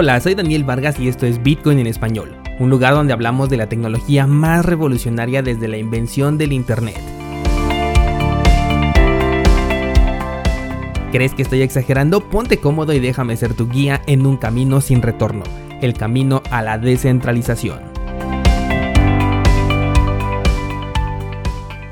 Hola, soy Daniel Vargas y esto es Bitcoin en español, un lugar donde hablamos de la tecnología más revolucionaria desde la invención del Internet. ¿Crees que estoy exagerando? Ponte cómodo y déjame ser tu guía en un camino sin retorno, el camino a la descentralización.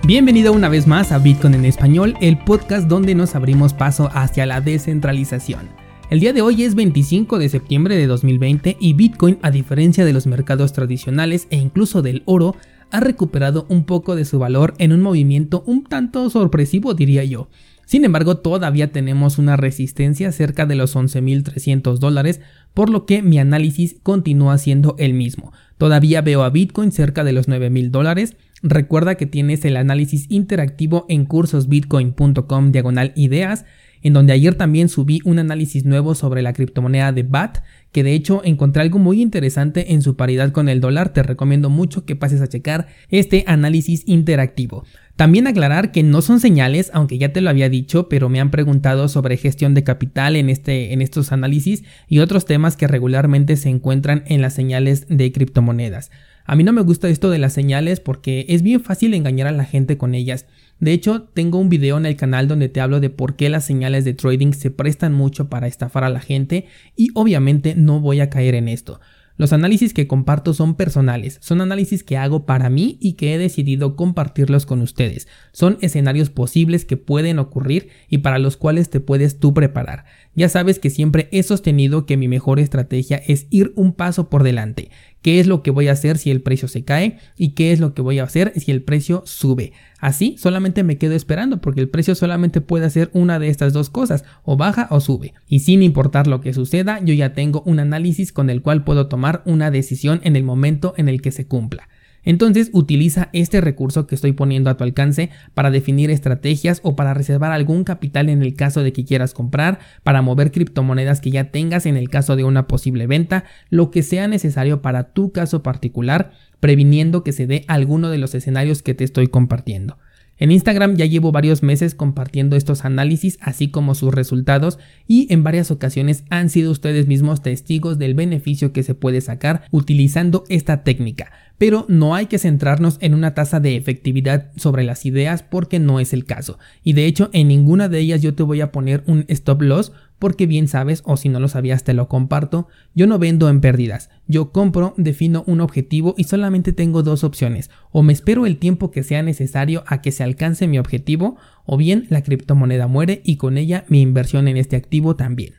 Bienvenido una vez más a Bitcoin en español, el podcast donde nos abrimos paso hacia la descentralización. El día de hoy es 25 de septiembre de 2020 y Bitcoin, a diferencia de los mercados tradicionales e incluso del oro, ha recuperado un poco de su valor en un movimiento un tanto sorpresivo diría yo. Sin embargo, todavía tenemos una resistencia cerca de los 11.300 dólares, por lo que mi análisis continúa siendo el mismo. Todavía veo a Bitcoin cerca de los 9.000 dólares. Recuerda que tienes el análisis interactivo en cursosbitcoin.com diagonal ideas en donde ayer también subí un análisis nuevo sobre la criptomoneda de BAT, que de hecho encontré algo muy interesante en su paridad con el dólar, te recomiendo mucho que pases a checar este análisis interactivo. También aclarar que no son señales, aunque ya te lo había dicho, pero me han preguntado sobre gestión de capital en, este, en estos análisis y otros temas que regularmente se encuentran en las señales de criptomonedas. A mí no me gusta esto de las señales porque es bien fácil engañar a la gente con ellas. De hecho, tengo un video en el canal donde te hablo de por qué las señales de trading se prestan mucho para estafar a la gente y obviamente no voy a caer en esto. Los análisis que comparto son personales, son análisis que hago para mí y que he decidido compartirlos con ustedes. Son escenarios posibles que pueden ocurrir y para los cuales te puedes tú preparar. Ya sabes que siempre he sostenido que mi mejor estrategia es ir un paso por delante. ¿Qué es lo que voy a hacer si el precio se cae? ¿Y qué es lo que voy a hacer si el precio sube? Así solamente me quedo esperando porque el precio solamente puede hacer una de estas dos cosas, o baja o sube. Y sin importar lo que suceda, yo ya tengo un análisis con el cual puedo tomar una decisión en el momento en el que se cumpla. Entonces utiliza este recurso que estoy poniendo a tu alcance para definir estrategias o para reservar algún capital en el caso de que quieras comprar, para mover criptomonedas que ya tengas en el caso de una posible venta, lo que sea necesario para tu caso particular, previniendo que se dé alguno de los escenarios que te estoy compartiendo. En Instagram ya llevo varios meses compartiendo estos análisis así como sus resultados y en varias ocasiones han sido ustedes mismos testigos del beneficio que se puede sacar utilizando esta técnica. Pero no hay que centrarnos en una tasa de efectividad sobre las ideas porque no es el caso. Y de hecho en ninguna de ellas yo te voy a poner un stop loss porque bien sabes, o si no lo sabías te lo comparto, yo no vendo en pérdidas, yo compro, defino un objetivo y solamente tengo dos opciones, o me espero el tiempo que sea necesario a que se alcance mi objetivo, o bien la criptomoneda muere y con ella mi inversión en este activo también.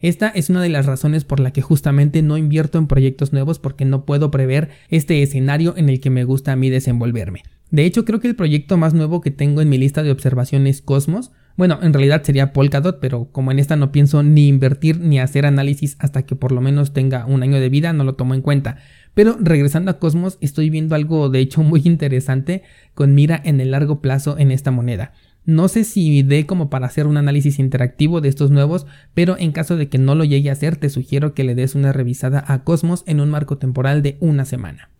Esta es una de las razones por la que justamente no invierto en proyectos nuevos porque no puedo prever este escenario en el que me gusta a mí desenvolverme. De hecho, creo que el proyecto más nuevo que tengo en mi lista de observaciones Cosmos bueno, en realidad sería Polkadot, pero como en esta no pienso ni invertir ni hacer análisis hasta que por lo menos tenga un año de vida, no lo tomo en cuenta. Pero regresando a Cosmos, estoy viendo algo de hecho muy interesante con mira en el largo plazo en esta moneda. No sé si dé como para hacer un análisis interactivo de estos nuevos, pero en caso de que no lo llegue a hacer, te sugiero que le des una revisada a Cosmos en un marco temporal de una semana.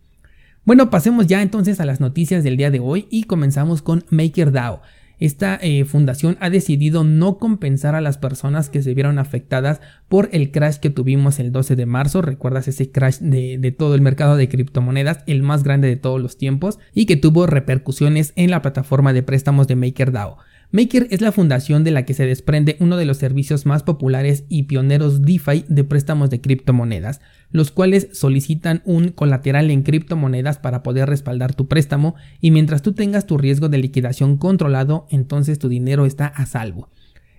Bueno, pasemos ya entonces a las noticias del día de hoy y comenzamos con MakerDAO. Esta eh, fundación ha decidido no compensar a las personas que se vieron afectadas por el crash que tuvimos el 12 de marzo. ¿Recuerdas ese crash de, de todo el mercado de criptomonedas, el más grande de todos los tiempos, y que tuvo repercusiones en la plataforma de préstamos de MakerDAO? Maker es la fundación de la que se desprende uno de los servicios más populares y pioneros DeFi de préstamos de criptomonedas, los cuales solicitan un colateral en criptomonedas para poder respaldar tu préstamo y mientras tú tengas tu riesgo de liquidación controlado, entonces tu dinero está a salvo.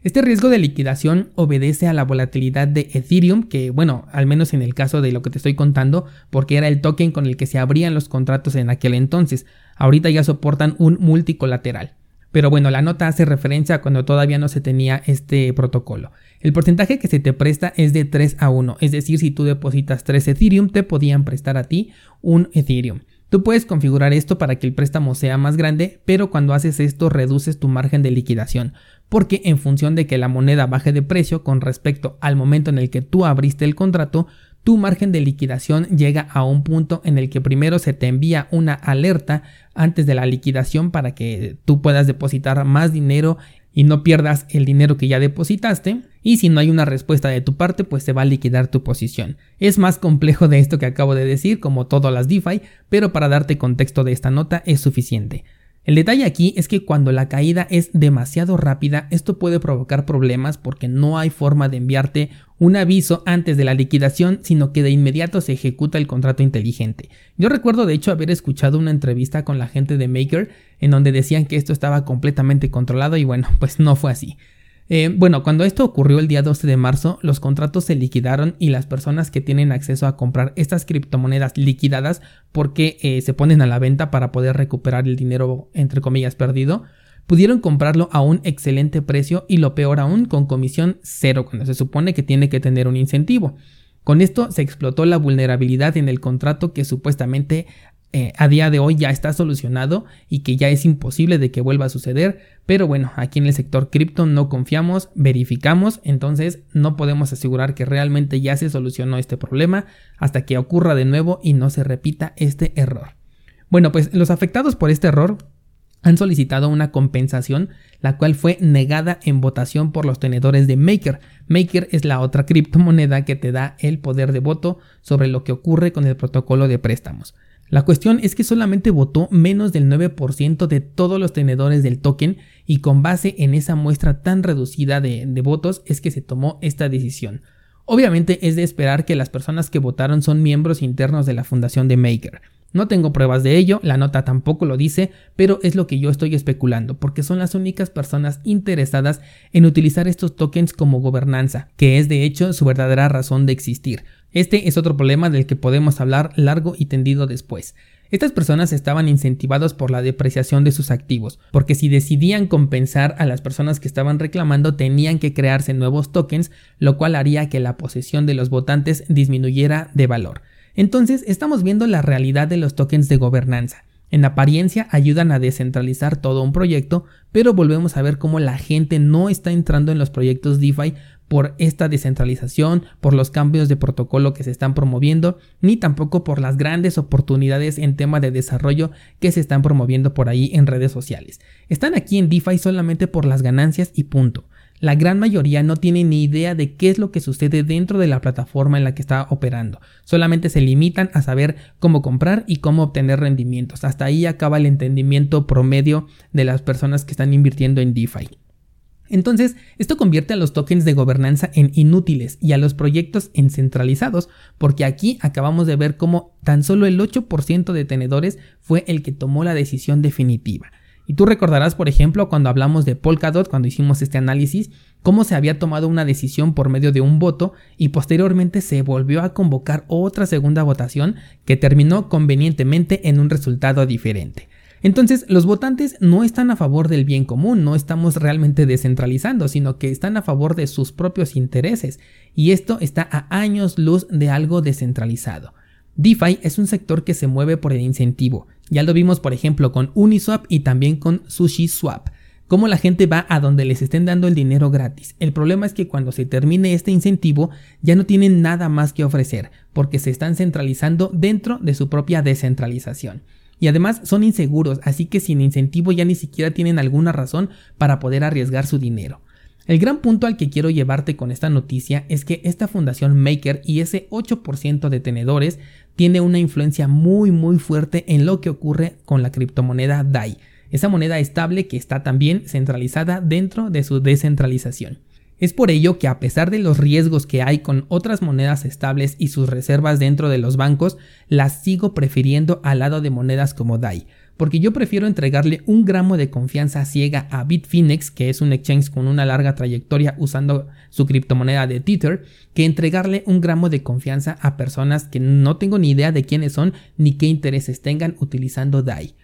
Este riesgo de liquidación obedece a la volatilidad de Ethereum, que bueno, al menos en el caso de lo que te estoy contando, porque era el token con el que se abrían los contratos en aquel entonces. Ahorita ya soportan un multicolateral. Pero bueno, la nota hace referencia a cuando todavía no se tenía este protocolo. El porcentaje que se te presta es de 3 a 1, es decir, si tú depositas 3 Ethereum, te podían prestar a ti un Ethereum. Tú puedes configurar esto para que el préstamo sea más grande, pero cuando haces esto reduces tu margen de liquidación, porque en función de que la moneda baje de precio con respecto al momento en el que tú abriste el contrato, tu margen de liquidación llega a un punto en el que primero se te envía una alerta antes de la liquidación para que tú puedas depositar más dinero y no pierdas el dinero que ya depositaste. Y si no hay una respuesta de tu parte, pues se va a liquidar tu posición. Es más complejo de esto que acabo de decir, como todas las DeFi, pero para darte contexto de esta nota es suficiente. El detalle aquí es que cuando la caída es demasiado rápida, esto puede provocar problemas porque no hay forma de enviarte un aviso antes de la liquidación, sino que de inmediato se ejecuta el contrato inteligente. Yo recuerdo de hecho haber escuchado una entrevista con la gente de Maker en donde decían que esto estaba completamente controlado y bueno, pues no fue así. Eh, bueno, cuando esto ocurrió el día 12 de marzo, los contratos se liquidaron y las personas que tienen acceso a comprar estas criptomonedas liquidadas porque eh, se ponen a la venta para poder recuperar el dinero entre comillas perdido, pudieron comprarlo a un excelente precio y lo peor aún con comisión cero cuando se supone que tiene que tener un incentivo. Con esto se explotó la vulnerabilidad en el contrato que supuestamente eh, a día de hoy ya está solucionado y que ya es imposible de que vuelva a suceder, pero bueno, aquí en el sector cripto no confiamos, verificamos, entonces no podemos asegurar que realmente ya se solucionó este problema hasta que ocurra de nuevo y no se repita este error. Bueno, pues los afectados por este error han solicitado una compensación, la cual fue negada en votación por los tenedores de Maker. Maker es la otra criptomoneda que te da el poder de voto sobre lo que ocurre con el protocolo de préstamos. La cuestión es que solamente votó menos del 9% de todos los tenedores del token y con base en esa muestra tan reducida de, votos es que se tomó esta decisión. Obviamente es de esperar que las personas que votaron son miembros internos de la fundación de Maker. No tengo pruebas de ello, la nota tampoco lo dice, pero es lo que yo estoy especulando, porque son las únicas personas interesadas en utilizar estos tokens como gobernanza, que es de hecho su verdadera razón de existir. Este es otro problema del que podemos hablar largo y tendido después. Estas personas estaban incentivados por la depreciación de sus activos, porque si decidían compensar a las personas que estaban reclamando tenían que crearse nuevos tokens, lo cual haría que la posesión de los votantes disminuyera de valor. Entonces estamos viendo la realidad de los tokens de gobernanza. En apariencia ayudan a descentralizar todo un proyecto, pero volvemos a ver cómo la gente no está entrando en los proyectos DeFi por esta descentralización, por los cambios de protocolo que se están promoviendo, ni tampoco por las grandes oportunidades en tema de desarrollo que se están promoviendo por ahí en redes sociales. Están aquí en DeFi solamente por las ganancias y punto. La gran mayoría no tiene ni idea de qué es lo que sucede dentro de la plataforma en la que está operando. Solamente se limitan a saber cómo comprar y cómo obtener rendimientos. Hasta ahí acaba el entendimiento promedio de las personas que están invirtiendo en DeFi. Entonces, esto convierte a los tokens de gobernanza en inútiles y a los proyectos en centralizados, porque aquí acabamos de ver cómo tan solo el 8% de tenedores fue el que tomó la decisión definitiva. Y tú recordarás, por ejemplo, cuando hablamos de Polkadot, cuando hicimos este análisis, cómo se había tomado una decisión por medio de un voto y posteriormente se volvió a convocar otra segunda votación que terminó convenientemente en un resultado diferente. Entonces, los votantes no están a favor del bien común, no estamos realmente descentralizando, sino que están a favor de sus propios intereses, y esto está a años luz de algo descentralizado. DeFi es un sector que se mueve por el incentivo. Ya lo vimos, por ejemplo, con Uniswap y también con SushiSwap. Cómo la gente va a donde les estén dando el dinero gratis. El problema es que cuando se termine este incentivo ya no tienen nada más que ofrecer, porque se están centralizando dentro de su propia descentralización y además son inseguros, así que sin incentivo ya ni siquiera tienen alguna razón para poder arriesgar su dinero. El gran punto al que quiero llevarte con esta noticia es que esta fundación Maker y ese 8% de tenedores tiene una influencia muy muy fuerte en lo que ocurre con la criptomoneda DAI, esa moneda estable que está también centralizada dentro de su descentralización. Es por ello que a pesar de los riesgos que hay con otras monedas estables y sus reservas dentro de los bancos, las sigo prefiriendo al lado de monedas como DAI, porque yo prefiero entregarle un gramo de confianza ciega a Bitfinex, que es un exchange con una larga trayectoria usando su criptomoneda de Tether, que entregarle un gramo de confianza a personas que no tengo ni idea de quiénes son ni qué intereses tengan utilizando DAI.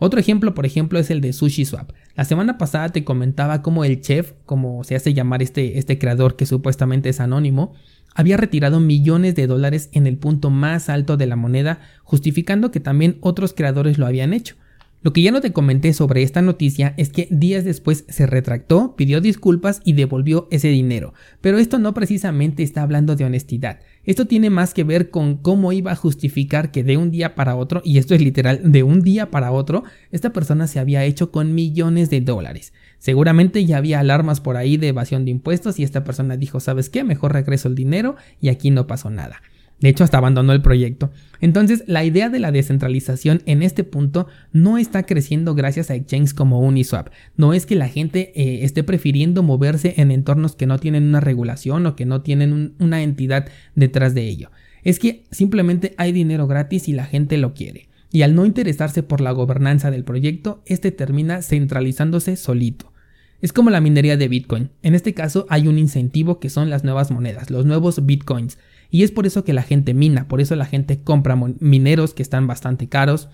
Otro ejemplo, por ejemplo, es el de SushiSwap. La semana pasada te comentaba cómo el chef, como se hace llamar este, este creador que supuestamente es anónimo, había retirado millones de dólares en el punto más alto de la moneda, justificando que también otros creadores lo habían hecho. Lo que ya no te comenté sobre esta noticia es que días después se retractó, pidió disculpas y devolvió ese dinero. Pero esto no precisamente está hablando de honestidad. Esto tiene más que ver con cómo iba a justificar que de un día para otro, y esto es literal, de un día para otro, esta persona se había hecho con millones de dólares. Seguramente ya había alarmas por ahí de evasión de impuestos y esta persona dijo, ¿sabes qué? Mejor regreso el dinero y aquí no pasó nada. De hecho, hasta abandonó el proyecto. Entonces, la idea de la descentralización en este punto no está creciendo gracias a exchanges como Uniswap. No es que la gente eh, esté prefiriendo moverse en entornos que no tienen una regulación o que no tienen una entidad detrás de ello. Es que simplemente hay dinero gratis y la gente lo quiere. Y al no interesarse por la gobernanza del proyecto, este termina centralizándose solito. Es como la minería de Bitcoin. En este caso hay un incentivo que son las nuevas monedas, los nuevos Bitcoins. Y es por eso que la gente mina, por eso la gente compra mineros que están bastante caros,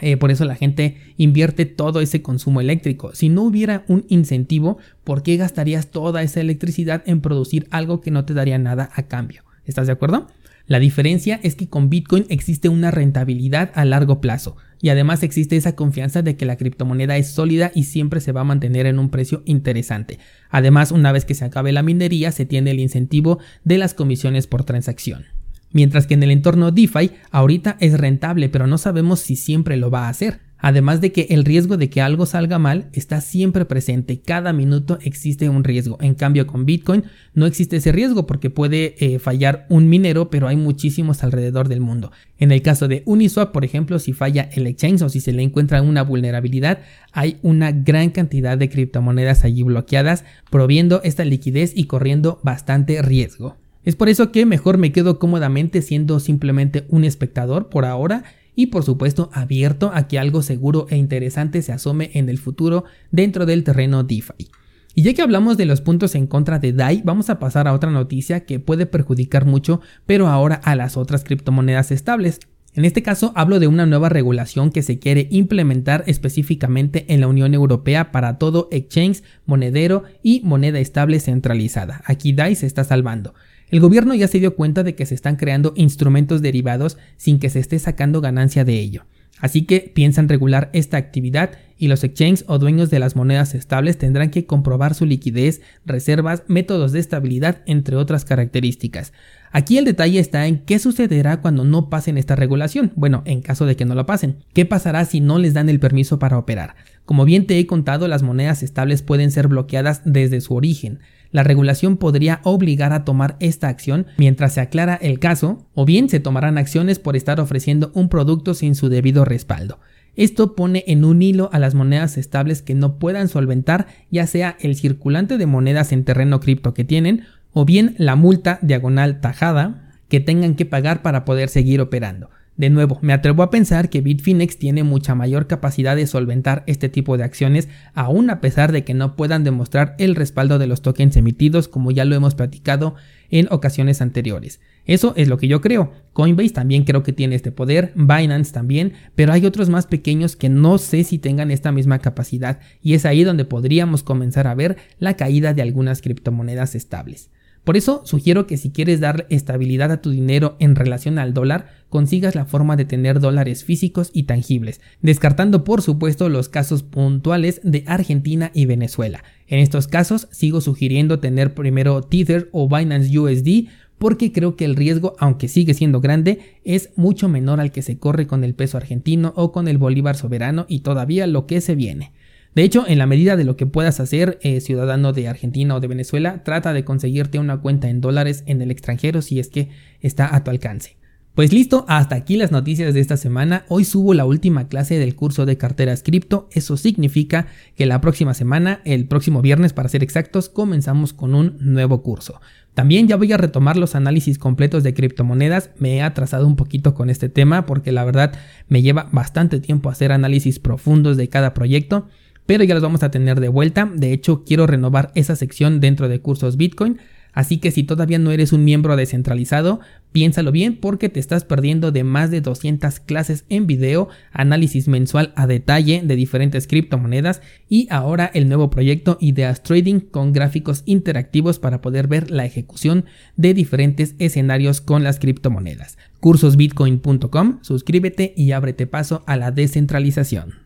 eh, por eso la gente invierte todo ese consumo eléctrico. Si no hubiera un incentivo, ¿por qué gastarías toda esa electricidad en producir algo que no te daría nada a cambio? ¿Estás de acuerdo? La diferencia es que con Bitcoin existe una rentabilidad a largo plazo y además existe esa confianza de que la criptomoneda es sólida y siempre se va a mantener en un precio interesante. Además, una vez que se acabe la minería, se tiene el incentivo de las comisiones por transacción. Mientras que en el entorno DeFi ahorita es rentable, pero no sabemos si siempre lo va a hacer. Además de que el riesgo de que algo salga mal está siempre presente, cada minuto existe un riesgo. En cambio con Bitcoin no existe ese riesgo porque puede eh, fallar un minero, pero hay muchísimos alrededor del mundo. En el caso de Uniswap, por ejemplo, si falla el exchange o si se le encuentra una vulnerabilidad, hay una gran cantidad de criptomonedas allí bloqueadas, proviendo esta liquidez y corriendo bastante riesgo. Es por eso que mejor me quedo cómodamente siendo simplemente un espectador por ahora y por supuesto abierto a que algo seguro e interesante se asome en el futuro dentro del terreno DeFi. Y ya que hablamos de los puntos en contra de DAI, vamos a pasar a otra noticia que puede perjudicar mucho, pero ahora a las otras criptomonedas estables. En este caso hablo de una nueva regulación que se quiere implementar específicamente en la Unión Europea para todo exchange, monedero y moneda estable centralizada. Aquí DAI se está salvando. El gobierno ya se dio cuenta de que se están creando instrumentos derivados sin que se esté sacando ganancia de ello. Así que piensan regular esta actividad y los exchanges o dueños de las monedas estables tendrán que comprobar su liquidez, reservas, métodos de estabilidad, entre otras características. Aquí el detalle está en qué sucederá cuando no pasen esta regulación. Bueno, en caso de que no lo pasen, ¿qué pasará si no les dan el permiso para operar? Como bien te he contado, las monedas estables pueden ser bloqueadas desde su origen la regulación podría obligar a tomar esta acción mientras se aclara el caso, o bien se tomarán acciones por estar ofreciendo un producto sin su debido respaldo. Esto pone en un hilo a las monedas estables que no puedan solventar ya sea el circulante de monedas en terreno cripto que tienen, o bien la multa diagonal tajada que tengan que pagar para poder seguir operando. De nuevo, me atrevo a pensar que Bitfinex tiene mucha mayor capacidad de solventar este tipo de acciones, aun a pesar de que no puedan demostrar el respaldo de los tokens emitidos como ya lo hemos platicado en ocasiones anteriores. Eso es lo que yo creo. Coinbase también creo que tiene este poder, Binance también, pero hay otros más pequeños que no sé si tengan esta misma capacidad y es ahí donde podríamos comenzar a ver la caída de algunas criptomonedas estables. Por eso sugiero que si quieres dar estabilidad a tu dinero en relación al dólar, consigas la forma de tener dólares físicos y tangibles, descartando por supuesto los casos puntuales de Argentina y Venezuela. En estos casos sigo sugiriendo tener primero Tether o Binance USD porque creo que el riesgo, aunque sigue siendo grande, es mucho menor al que se corre con el peso argentino o con el bolívar soberano y todavía lo que se viene. De hecho, en la medida de lo que puedas hacer, eh, ciudadano de Argentina o de Venezuela, trata de conseguirte una cuenta en dólares en el extranjero si es que está a tu alcance. Pues listo, hasta aquí las noticias de esta semana. Hoy subo la última clase del curso de carteras cripto. Eso significa que la próxima semana, el próximo viernes para ser exactos, comenzamos con un nuevo curso. También ya voy a retomar los análisis completos de criptomonedas. Me he atrasado un poquito con este tema porque la verdad me lleva bastante tiempo hacer análisis profundos de cada proyecto pero ya los vamos a tener de vuelta. De hecho, quiero renovar esa sección dentro de cursos Bitcoin. Así que si todavía no eres un miembro descentralizado, piénsalo bien porque te estás perdiendo de más de 200 clases en video, análisis mensual a detalle de diferentes criptomonedas y ahora el nuevo proyecto Ideas Trading con gráficos interactivos para poder ver la ejecución de diferentes escenarios con las criptomonedas. Cursosbitcoin.com, suscríbete y ábrete paso a la descentralización.